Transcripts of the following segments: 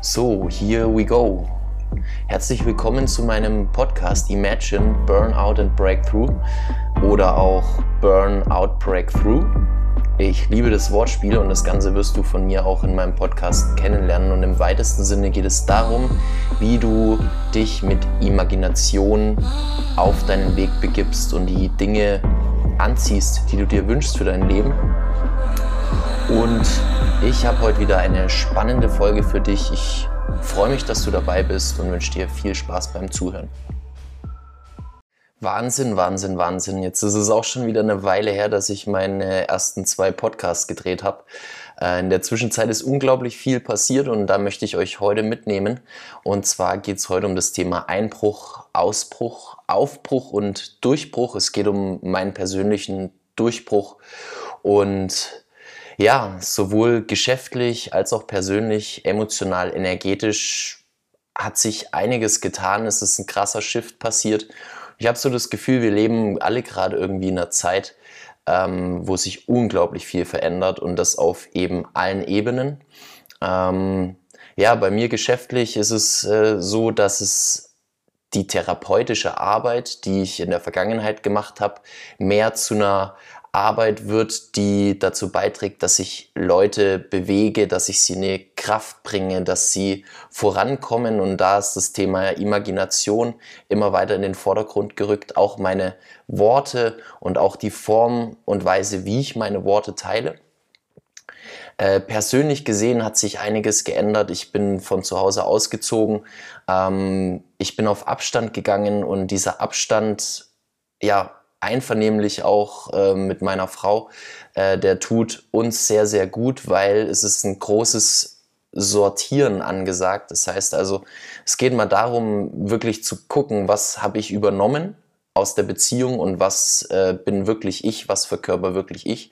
So, here we go. Herzlich willkommen zu meinem Podcast Imagine Burnout and Breakthrough oder auch Burnout Breakthrough. Ich liebe das Wortspiel und das Ganze wirst du von mir auch in meinem Podcast kennenlernen. Und im weitesten Sinne geht es darum, wie du dich mit Imagination auf deinen Weg begibst und die Dinge anziehst, die du dir wünschst für dein Leben. Und ich habe heute wieder eine spannende Folge für dich. Ich freue mich, dass du dabei bist und wünsche dir viel Spaß beim Zuhören. Wahnsinn, Wahnsinn, Wahnsinn. Jetzt ist es auch schon wieder eine Weile her, dass ich meine ersten zwei Podcasts gedreht habe. Äh, in der Zwischenzeit ist unglaublich viel passiert und da möchte ich euch heute mitnehmen. Und zwar geht es heute um das Thema Einbruch, Ausbruch, Aufbruch und Durchbruch. Es geht um meinen persönlichen Durchbruch und ja, sowohl geschäftlich als auch persönlich, emotional, energetisch hat sich einiges getan. Es ist ein krasser Shift passiert. Ich habe so das Gefühl, wir leben alle gerade irgendwie in einer Zeit, ähm, wo sich unglaublich viel verändert und das auf eben allen Ebenen. Ähm, ja, bei mir geschäftlich ist es äh, so, dass es die therapeutische Arbeit, die ich in der Vergangenheit gemacht habe, mehr zu einer Arbeit wird, die dazu beiträgt, dass ich Leute bewege, dass ich sie in eine Kraft bringe, dass sie vorankommen. Und da ist das Thema Imagination immer weiter in den Vordergrund gerückt. Auch meine Worte und auch die Form und Weise, wie ich meine Worte teile. Äh, persönlich gesehen hat sich einiges geändert. Ich bin von zu Hause ausgezogen. Ähm, ich bin auf Abstand gegangen und dieser Abstand, ja, einvernehmlich auch äh, mit meiner Frau. Äh, der tut uns sehr, sehr gut, weil es ist ein großes Sortieren angesagt. Das heißt also, es geht mal darum, wirklich zu gucken, was habe ich übernommen aus der Beziehung und was äh, bin wirklich ich, was verkörper wirklich ich.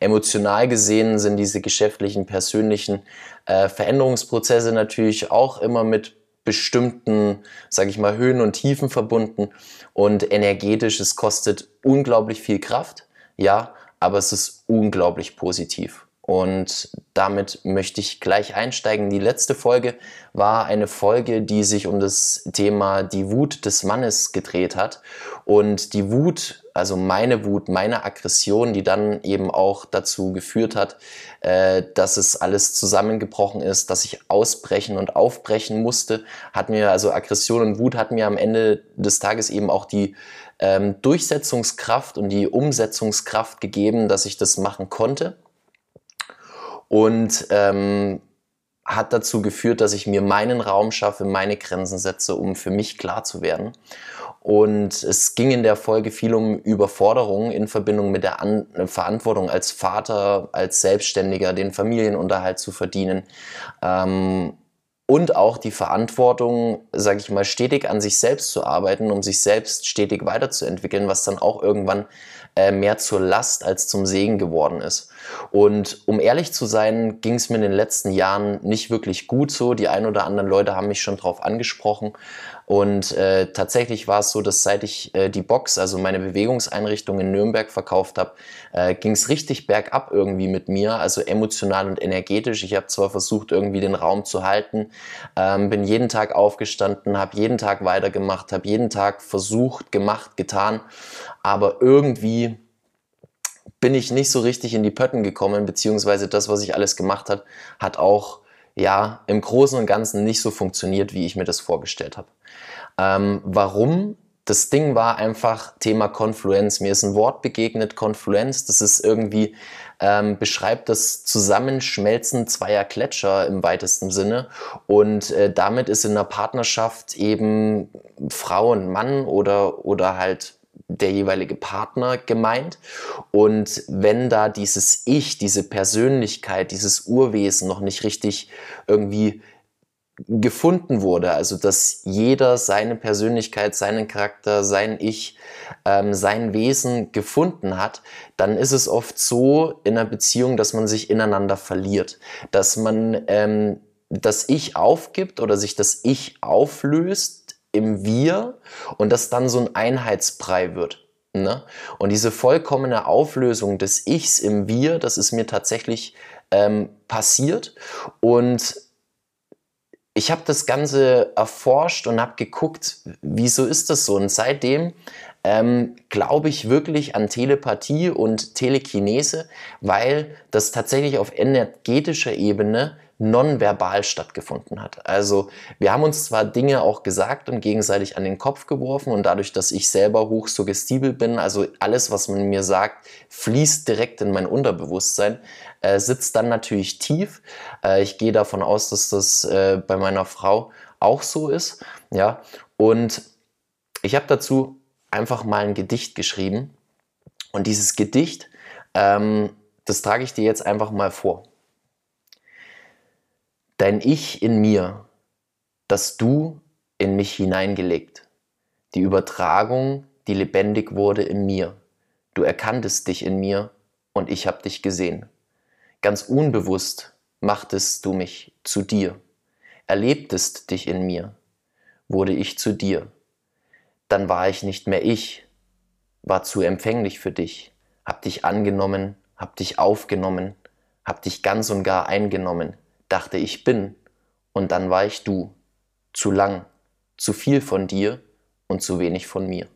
Emotional gesehen sind diese geschäftlichen, persönlichen äh, Veränderungsprozesse natürlich auch immer mit bestimmten, sage ich mal, Höhen und Tiefen verbunden und energetisch, es kostet unglaublich viel Kraft, ja, aber es ist unglaublich positiv. Und damit möchte ich gleich einsteigen. Die letzte Folge war eine Folge, die sich um das Thema die Wut des Mannes gedreht hat. Und die Wut, also meine Wut, meine Aggression, die dann eben auch dazu geführt hat, äh, dass es alles zusammengebrochen ist, dass ich ausbrechen und aufbrechen musste, hat mir, also Aggression und Wut hat mir am Ende des Tages eben auch die ähm, Durchsetzungskraft und die Umsetzungskraft gegeben, dass ich das machen konnte und ähm, hat dazu geführt, dass ich mir meinen Raum schaffe, meine Grenzen setze, um für mich klar zu werden. Und es ging in der Folge viel um Überforderung in Verbindung mit der An Verantwortung als Vater, als Selbstständiger, den Familienunterhalt zu verdienen. Ähm, und auch die Verantwortung, sage ich mal, stetig an sich selbst zu arbeiten, um sich selbst stetig weiterzuentwickeln, was dann auch irgendwann äh, mehr zur Last als zum Segen geworden ist. Und um ehrlich zu sein, ging es mir in den letzten Jahren nicht wirklich gut so. Die ein oder anderen Leute haben mich schon drauf angesprochen. Und äh, tatsächlich war es so, dass seit ich äh, die Box, also meine Bewegungseinrichtung in Nürnberg verkauft habe, äh, ging es richtig bergab irgendwie mit mir, also emotional und energetisch. Ich habe zwar versucht, irgendwie den Raum zu halten, ähm, bin jeden Tag aufgestanden, habe jeden Tag weitergemacht, habe jeden Tag versucht, gemacht, getan, aber irgendwie bin ich nicht so richtig in die Pötten gekommen, beziehungsweise das, was ich alles gemacht habe, hat auch ja im Großen und Ganzen nicht so funktioniert, wie ich mir das vorgestellt habe. Ähm, warum? Das Ding war einfach Thema Konfluenz. Mir ist ein Wort begegnet, Konfluenz. Das ist irgendwie, ähm, beschreibt das Zusammenschmelzen zweier Gletscher im weitesten Sinne. Und äh, damit ist in einer Partnerschaft eben Frau und Mann oder, oder halt der jeweilige Partner gemeint. Und wenn da dieses Ich, diese Persönlichkeit, dieses Urwesen noch nicht richtig irgendwie gefunden wurde, also dass jeder seine Persönlichkeit, seinen Charakter, sein Ich, ähm, sein Wesen gefunden hat, dann ist es oft so in einer Beziehung, dass man sich ineinander verliert, dass man ähm, das Ich aufgibt oder sich das Ich auflöst im Wir und das dann so ein Einheitsbrei wird. Ne? Und diese vollkommene Auflösung des Ichs im Wir, das ist mir tatsächlich ähm, passiert. Und ich habe das Ganze erforscht und habe geguckt, wieso ist das so? Und seitdem ähm, glaube ich wirklich an Telepathie und Telekinese, weil das tatsächlich auf energetischer Ebene nonverbal stattgefunden hat. Also wir haben uns zwar Dinge auch gesagt und gegenseitig an den Kopf geworfen und dadurch, dass ich selber hoch suggestibel bin, also alles, was man mir sagt, fließt direkt in mein Unterbewusstsein, äh, sitzt dann natürlich tief. Äh, ich gehe davon aus, dass das äh, bei meiner Frau auch so ist. Ja, und ich habe dazu einfach mal ein Gedicht geschrieben und dieses Gedicht, ähm, das trage ich dir jetzt einfach mal vor dein Ich in mir, das du in mich hineingelegt, die Übertragung, die lebendig wurde in mir. Du erkanntest dich in mir und ich habe dich gesehen. Ganz unbewusst machtest du mich zu dir, erlebtest dich in mir, wurde ich zu dir. Dann war ich nicht mehr ich, war zu empfänglich für dich, hab dich angenommen, hab dich aufgenommen, hab dich ganz und gar eingenommen, dachte ich bin, und dann war ich du. Zu lang, zu viel von dir und zu wenig von mir.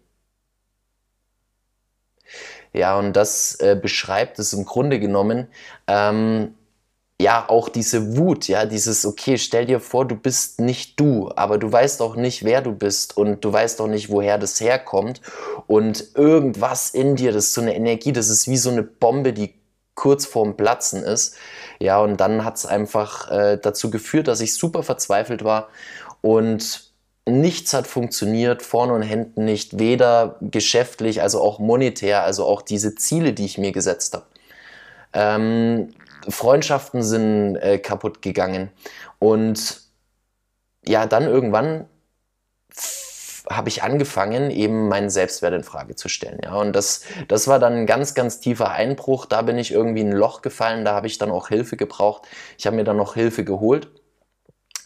Ja, und das äh, beschreibt es im Grunde genommen, ähm, ja, auch diese Wut, ja, dieses, okay, stell dir vor, du bist nicht du, aber du weißt auch nicht, wer du bist und du weißt auch nicht, woher das herkommt und irgendwas in dir, das ist so eine Energie, das ist wie so eine Bombe, die kurz vorm Platzen ist. Ja, und dann hat es einfach äh, dazu geführt, dass ich super verzweifelt war und nichts hat funktioniert, vorne und hinten nicht, weder geschäftlich, also auch monetär, also auch diese Ziele, die ich mir gesetzt habe. Ähm, Freundschaften sind äh, kaputt gegangen und ja, dann irgendwann habe ich angefangen, eben meinen Selbstwert in Frage zu stellen. Ja, und das, das war dann ein ganz, ganz tiefer Einbruch. Da bin ich irgendwie in ein Loch gefallen. Da habe ich dann auch Hilfe gebraucht. Ich habe mir dann noch Hilfe geholt.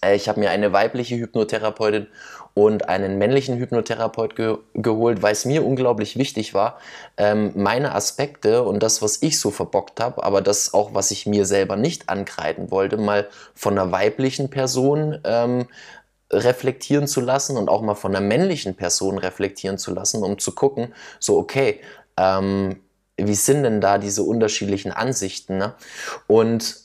Äh, ich habe mir eine weibliche Hypnotherapeutin und einen männlichen Hypnotherapeut ge geholt, weil es mir unglaublich wichtig war, ähm, meine Aspekte und das, was ich so verbockt habe, aber das auch, was ich mir selber nicht ankreiden wollte, mal von einer weiblichen Person ähm, reflektieren zu lassen und auch mal von einer männlichen Person reflektieren zu lassen, um zu gucken, so okay, ähm, wie sind denn da diese unterschiedlichen Ansichten? Ne? Und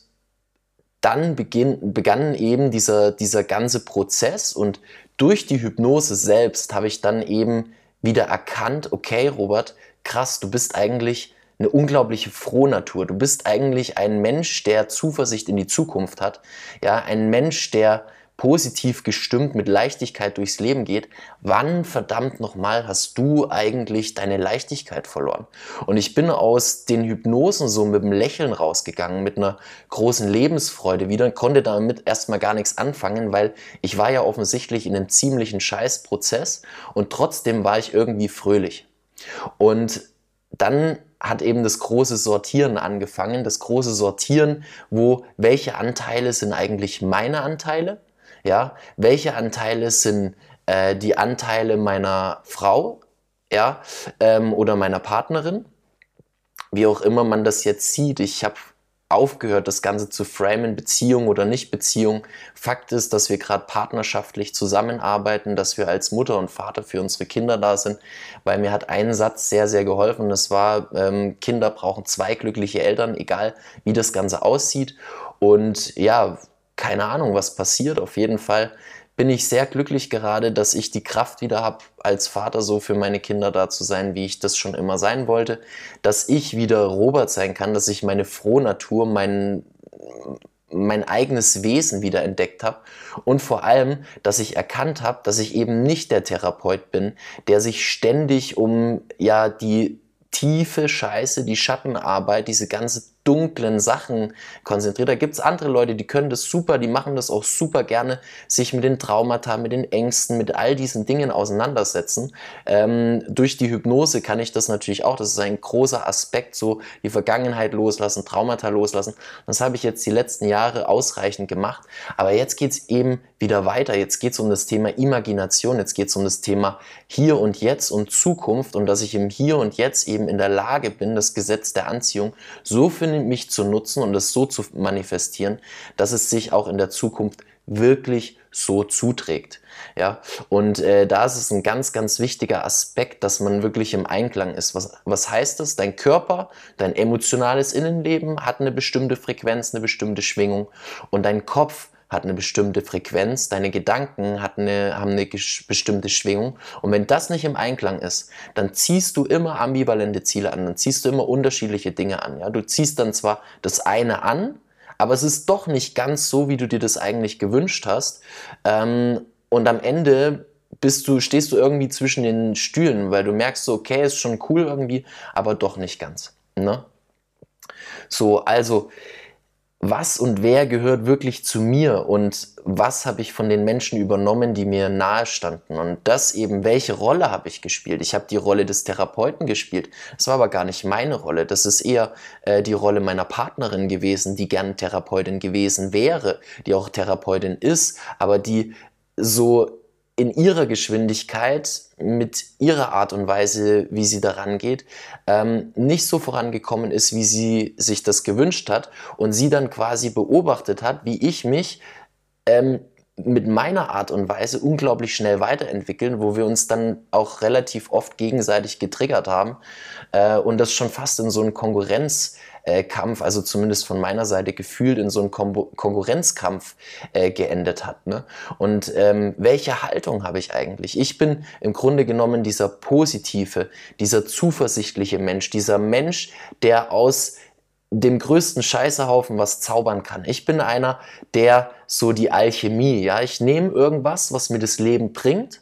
dann beginn, begann eben dieser, dieser ganze Prozess und durch die Hypnose selbst habe ich dann eben wieder erkannt, okay, Robert, krass, du bist eigentlich eine unglaubliche Frohnatur. Du bist eigentlich ein Mensch, der Zuversicht in die Zukunft hat. Ja, ein Mensch, der positiv gestimmt mit Leichtigkeit durchs Leben geht, wann verdammt nochmal hast du eigentlich deine Leichtigkeit verloren? Und ich bin aus den Hypnosen so mit einem Lächeln rausgegangen, mit einer großen Lebensfreude wieder, konnte damit erstmal gar nichts anfangen, weil ich war ja offensichtlich in einem ziemlichen Scheißprozess und trotzdem war ich irgendwie fröhlich. Und dann hat eben das große Sortieren angefangen, das große Sortieren, wo welche Anteile sind eigentlich meine Anteile ja, welche Anteile sind äh, die Anteile meiner Frau, ja, ähm, oder meiner Partnerin, wie auch immer man das jetzt sieht. Ich habe aufgehört, das Ganze zu framen, Beziehung oder nicht Beziehung. Fakt ist, dass wir gerade partnerschaftlich zusammenarbeiten, dass wir als Mutter und Vater für unsere Kinder da sind, weil mir hat ein Satz sehr, sehr geholfen. Das war, ähm, Kinder brauchen zwei glückliche Eltern, egal wie das Ganze aussieht. Und ja, keine Ahnung, was passiert. Auf jeden Fall bin ich sehr glücklich gerade, dass ich die Kraft wieder habe, als Vater so für meine Kinder da zu sein, wie ich das schon immer sein wollte. Dass ich wieder Robert sein kann, dass ich meine Frohnatur, mein, mein eigenes Wesen wieder entdeckt habe und vor allem, dass ich erkannt habe, dass ich eben nicht der Therapeut bin, der sich ständig um ja die tiefe Scheiße, die Schattenarbeit, diese ganze dunklen Sachen konzentriert. Da gibt es andere Leute, die können das super, die machen das auch super gerne, sich mit den Traumata, mit den Ängsten, mit all diesen Dingen auseinandersetzen. Ähm, durch die Hypnose kann ich das natürlich auch. Das ist ein großer Aspekt, so die Vergangenheit loslassen, Traumata loslassen. Das habe ich jetzt die letzten Jahre ausreichend gemacht. Aber jetzt geht es eben wieder weiter. Jetzt geht es um das Thema Imagination, jetzt geht es um das Thema Hier und Jetzt und Zukunft und dass ich im Hier und Jetzt eben in der Lage bin, das Gesetz der Anziehung so für mich zu nutzen und es so zu manifestieren, dass es sich auch in der Zukunft wirklich so zuträgt. Ja, und äh, da ist es ein ganz, ganz wichtiger Aspekt, dass man wirklich im Einklang ist. Was, was heißt das? Dein Körper, dein emotionales Innenleben hat eine bestimmte Frequenz, eine bestimmte Schwingung und dein Kopf hat eine bestimmte Frequenz, deine Gedanken hat eine, haben eine bestimmte Schwingung. Und wenn das nicht im Einklang ist, dann ziehst du immer ambivalente Ziele an, dann ziehst du immer unterschiedliche Dinge an. Ja? Du ziehst dann zwar das eine an, aber es ist doch nicht ganz so, wie du dir das eigentlich gewünscht hast. Ähm, und am Ende bist du, stehst du irgendwie zwischen den Stühlen, weil du merkst so, okay, ist schon cool irgendwie, aber doch nicht ganz. Ne? So, also was und wer gehört wirklich zu mir und was habe ich von den Menschen übernommen, die mir nahe standen? Und das eben, welche Rolle habe ich gespielt? Ich habe die Rolle des Therapeuten gespielt, das war aber gar nicht meine Rolle, das ist eher äh, die Rolle meiner Partnerin gewesen, die gern Therapeutin gewesen wäre, die auch Therapeutin ist, aber die so in ihrer Geschwindigkeit, mit ihrer Art und Weise, wie sie daran geht, ähm, nicht so vorangekommen ist, wie sie sich das gewünscht hat und sie dann quasi beobachtet hat, wie ich mich ähm, mit meiner Art und Weise unglaublich schnell weiterentwickeln, wo wir uns dann auch relativ oft gegenseitig getriggert haben äh, und das schon fast in so einen Konkurrenz äh, Kampf, also zumindest von meiner Seite gefühlt in so einem Kon Konkurrenzkampf äh, geendet hat. Ne? Und ähm, welche Haltung habe ich eigentlich? Ich bin im Grunde genommen dieser positive, dieser zuversichtliche Mensch, dieser Mensch, der aus dem größten Scheißehaufen was zaubern kann. Ich bin einer, der so die Alchemie, ja, ich nehme irgendwas, was mir das Leben bringt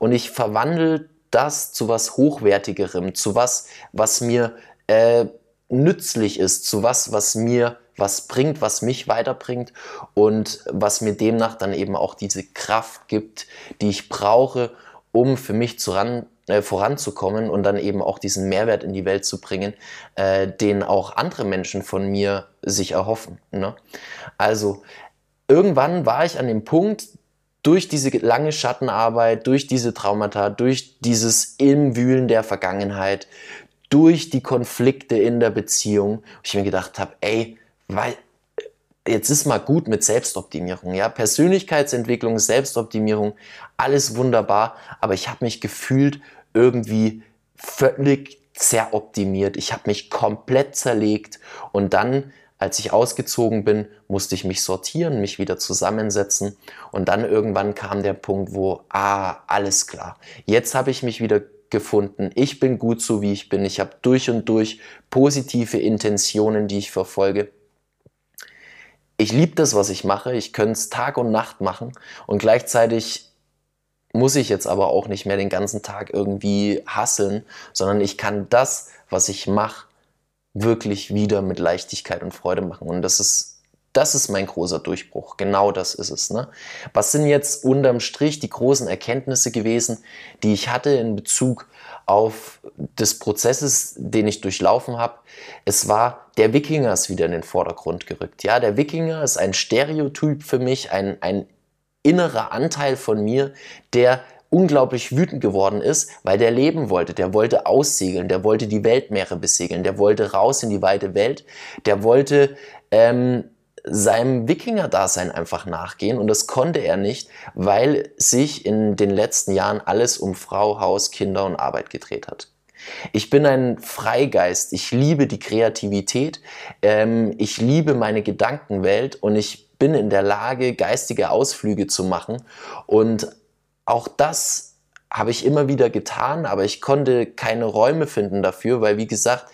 und ich verwandle das zu was Hochwertigerem, zu was, was mir äh, nützlich ist, zu was, was mir was bringt, was mich weiterbringt und was mir demnach dann eben auch diese Kraft gibt, die ich brauche, um für mich zuran, äh, voranzukommen und dann eben auch diesen Mehrwert in die Welt zu bringen, äh, den auch andere Menschen von mir sich erhoffen. Ne? Also irgendwann war ich an dem Punkt, durch diese lange Schattenarbeit, durch diese Traumata, durch dieses Imwühlen der Vergangenheit, durch die Konflikte in der Beziehung, wo ich mir gedacht habe, ey, weil jetzt ist mal gut mit Selbstoptimierung, ja, Persönlichkeitsentwicklung, Selbstoptimierung, alles wunderbar, aber ich habe mich gefühlt irgendwie völlig zeroptimiert. Ich habe mich komplett zerlegt. Und dann als ich ausgezogen bin, musste ich mich sortieren, mich wieder zusammensetzen. Und dann irgendwann kam der Punkt, wo, ah, alles klar, jetzt habe ich mich wieder gefunden. Ich bin gut so, wie ich bin. Ich habe durch und durch positive Intentionen, die ich verfolge. Ich liebe das, was ich mache. Ich könnte es Tag und Nacht machen. Und gleichzeitig muss ich jetzt aber auch nicht mehr den ganzen Tag irgendwie hasseln, sondern ich kann das, was ich mache, wirklich wieder mit Leichtigkeit und Freude machen. Und das ist das ist mein großer Durchbruch. Genau das ist es. Ne? Was sind jetzt unterm Strich die großen Erkenntnisse gewesen, die ich hatte in Bezug auf des Prozesses, den ich durchlaufen habe? Es war, der Wikinger ist wieder in den Vordergrund gerückt. Ja, der Wikinger ist ein Stereotyp für mich, ein, ein innerer Anteil von mir, der unglaublich wütend geworden ist, weil der leben wollte. Der wollte aussegeln, der wollte die Weltmeere besegeln, der wollte raus in die weite Welt, der wollte ähm, seinem Wikinger-Dasein einfach nachgehen. Und das konnte er nicht, weil sich in den letzten Jahren alles um Frau, Haus, Kinder und Arbeit gedreht hat. Ich bin ein Freigeist, ich liebe die Kreativität, ähm, ich liebe meine Gedankenwelt. Und ich bin in der Lage, geistige Ausflüge zu machen. Und auch das habe ich immer wieder getan, aber ich konnte keine Räume finden dafür, weil wie gesagt,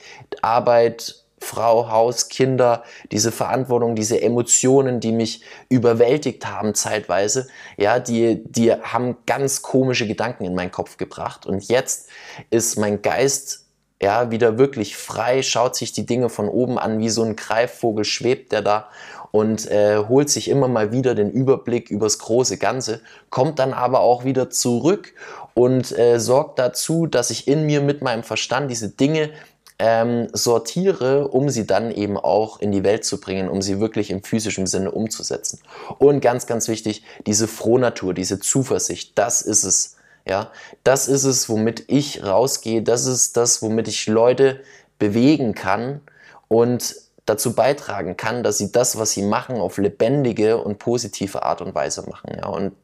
Arbeit, Frau, Haus, Kinder, diese Verantwortung, diese Emotionen, die mich überwältigt haben zeitweise, ja, die, die haben ganz komische Gedanken in meinen Kopf gebracht. Und jetzt ist mein Geist ja, wieder wirklich frei, schaut sich die Dinge von oben an, wie so ein Greifvogel schwebt der da und äh, holt sich immer mal wieder den Überblick übers große Ganze, kommt dann aber auch wieder zurück und äh, sorgt dazu, dass ich in mir mit meinem Verstand diese Dinge ähm, sortiere, um sie dann eben auch in die Welt zu bringen, um sie wirklich im physischen Sinne umzusetzen. Und ganz, ganz wichtig, diese Frohnatur, diese Zuversicht, das ist es. Ja, das ist es, womit ich rausgehe. Das ist das, womit ich Leute bewegen kann. Und dazu beitragen kann, dass sie das, was sie machen, auf lebendige und positive Art und Weise machen. Ja? Und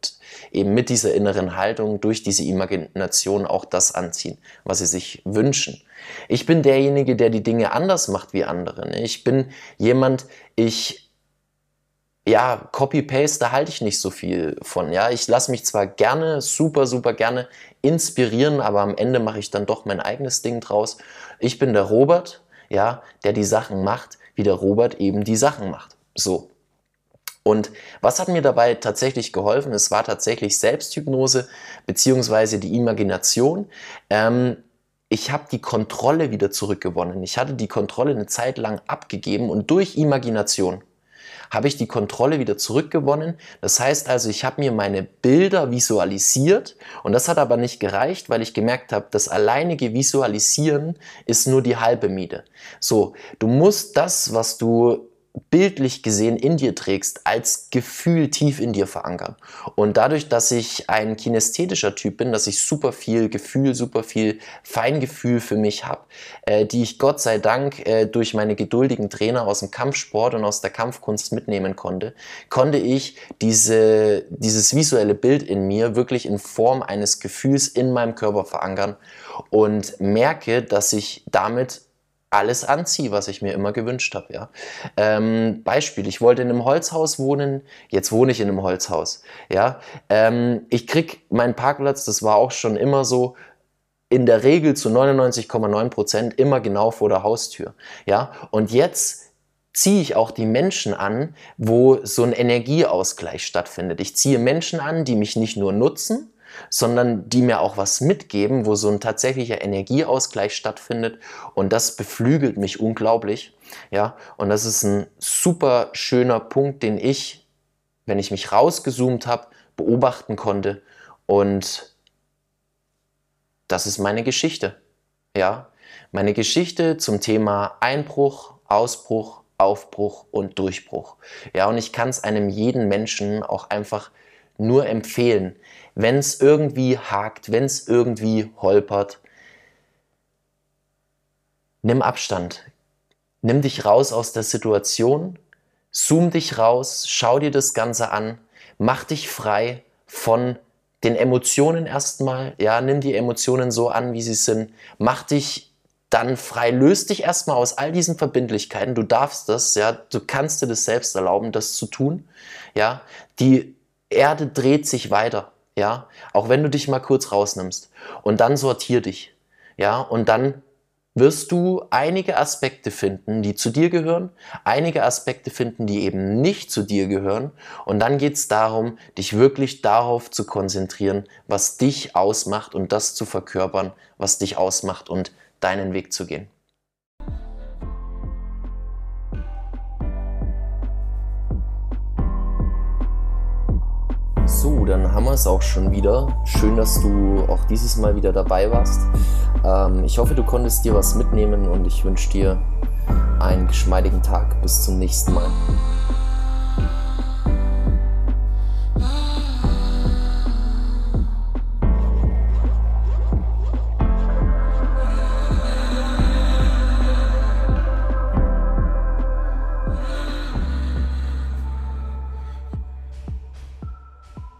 eben mit dieser inneren Haltung, durch diese Imagination auch das anziehen, was sie sich wünschen. Ich bin derjenige, der die Dinge anders macht wie andere. Ne? Ich bin jemand, ich ja, Copy-Paste, da halte ich nicht so viel von. Ja, ich lasse mich zwar gerne, super, super gerne inspirieren, aber am Ende mache ich dann doch mein eigenes Ding draus. Ich bin der Robert, ja, der die Sachen macht, wie der Robert eben die Sachen macht. So. Und was hat mir dabei tatsächlich geholfen? Es war tatsächlich Selbsthypnose beziehungsweise die Imagination. Ähm, ich habe die Kontrolle wieder zurückgewonnen. Ich hatte die Kontrolle eine Zeit lang abgegeben und durch Imagination habe ich die Kontrolle wieder zurückgewonnen. Das heißt also, ich habe mir meine Bilder visualisiert und das hat aber nicht gereicht, weil ich gemerkt habe, das alleinige Visualisieren ist nur die halbe Miete. So, du musst das, was du bildlich gesehen in dir trägst, als Gefühl tief in dir verankern. Und dadurch, dass ich ein kinästhetischer Typ bin, dass ich super viel Gefühl, super viel Feingefühl für mich habe, äh, die ich Gott sei Dank äh, durch meine geduldigen Trainer aus dem Kampfsport und aus der Kampfkunst mitnehmen konnte, konnte ich diese, dieses visuelle Bild in mir wirklich in Form eines Gefühls in meinem Körper verankern und merke, dass ich damit alles anziehe, was ich mir immer gewünscht habe. Ja? Ähm, Beispiel, ich wollte in einem Holzhaus wohnen, jetzt wohne ich in einem Holzhaus. Ja? Ähm, ich krieg meinen Parkplatz, das war auch schon immer so, in der Regel zu 99,9 Prozent immer genau vor der Haustür. Ja? Und jetzt ziehe ich auch die Menschen an, wo so ein Energieausgleich stattfindet. Ich ziehe Menschen an, die mich nicht nur nutzen, sondern die mir auch was mitgeben, wo so ein tatsächlicher Energieausgleich stattfindet und das beflügelt mich unglaublich. Ja, und das ist ein super schöner Punkt, den ich, wenn ich mich rausgezoomt habe, beobachten konnte und das ist meine Geschichte. Ja, meine Geschichte zum Thema Einbruch, Ausbruch, Aufbruch und Durchbruch. Ja, und ich kann es einem jeden Menschen auch einfach nur empfehlen, wenn es irgendwie hakt, wenn es irgendwie holpert, nimm Abstand. Nimm dich raus aus der Situation, zoom dich raus, schau dir das Ganze an, mach dich frei von den Emotionen erstmal, ja, nimm die Emotionen so an, wie sie sind, mach dich dann frei, löst dich erstmal aus all diesen Verbindlichkeiten, du darfst das, ja, du kannst dir das selbst erlauben, das zu tun, ja, die Erde dreht sich weiter, ja, auch wenn du dich mal kurz rausnimmst und dann sortier dich, ja, und dann wirst du einige Aspekte finden, die zu dir gehören, einige Aspekte finden, die eben nicht zu dir gehören. Und dann geht es darum, dich wirklich darauf zu konzentrieren, was dich ausmacht und das zu verkörpern, was dich ausmacht und deinen Weg zu gehen. So, dann haben wir es auch schon wieder. Schön, dass du auch dieses Mal wieder dabei warst. Ähm, ich hoffe, du konntest dir was mitnehmen und ich wünsche dir einen geschmeidigen Tag. Bis zum nächsten Mal.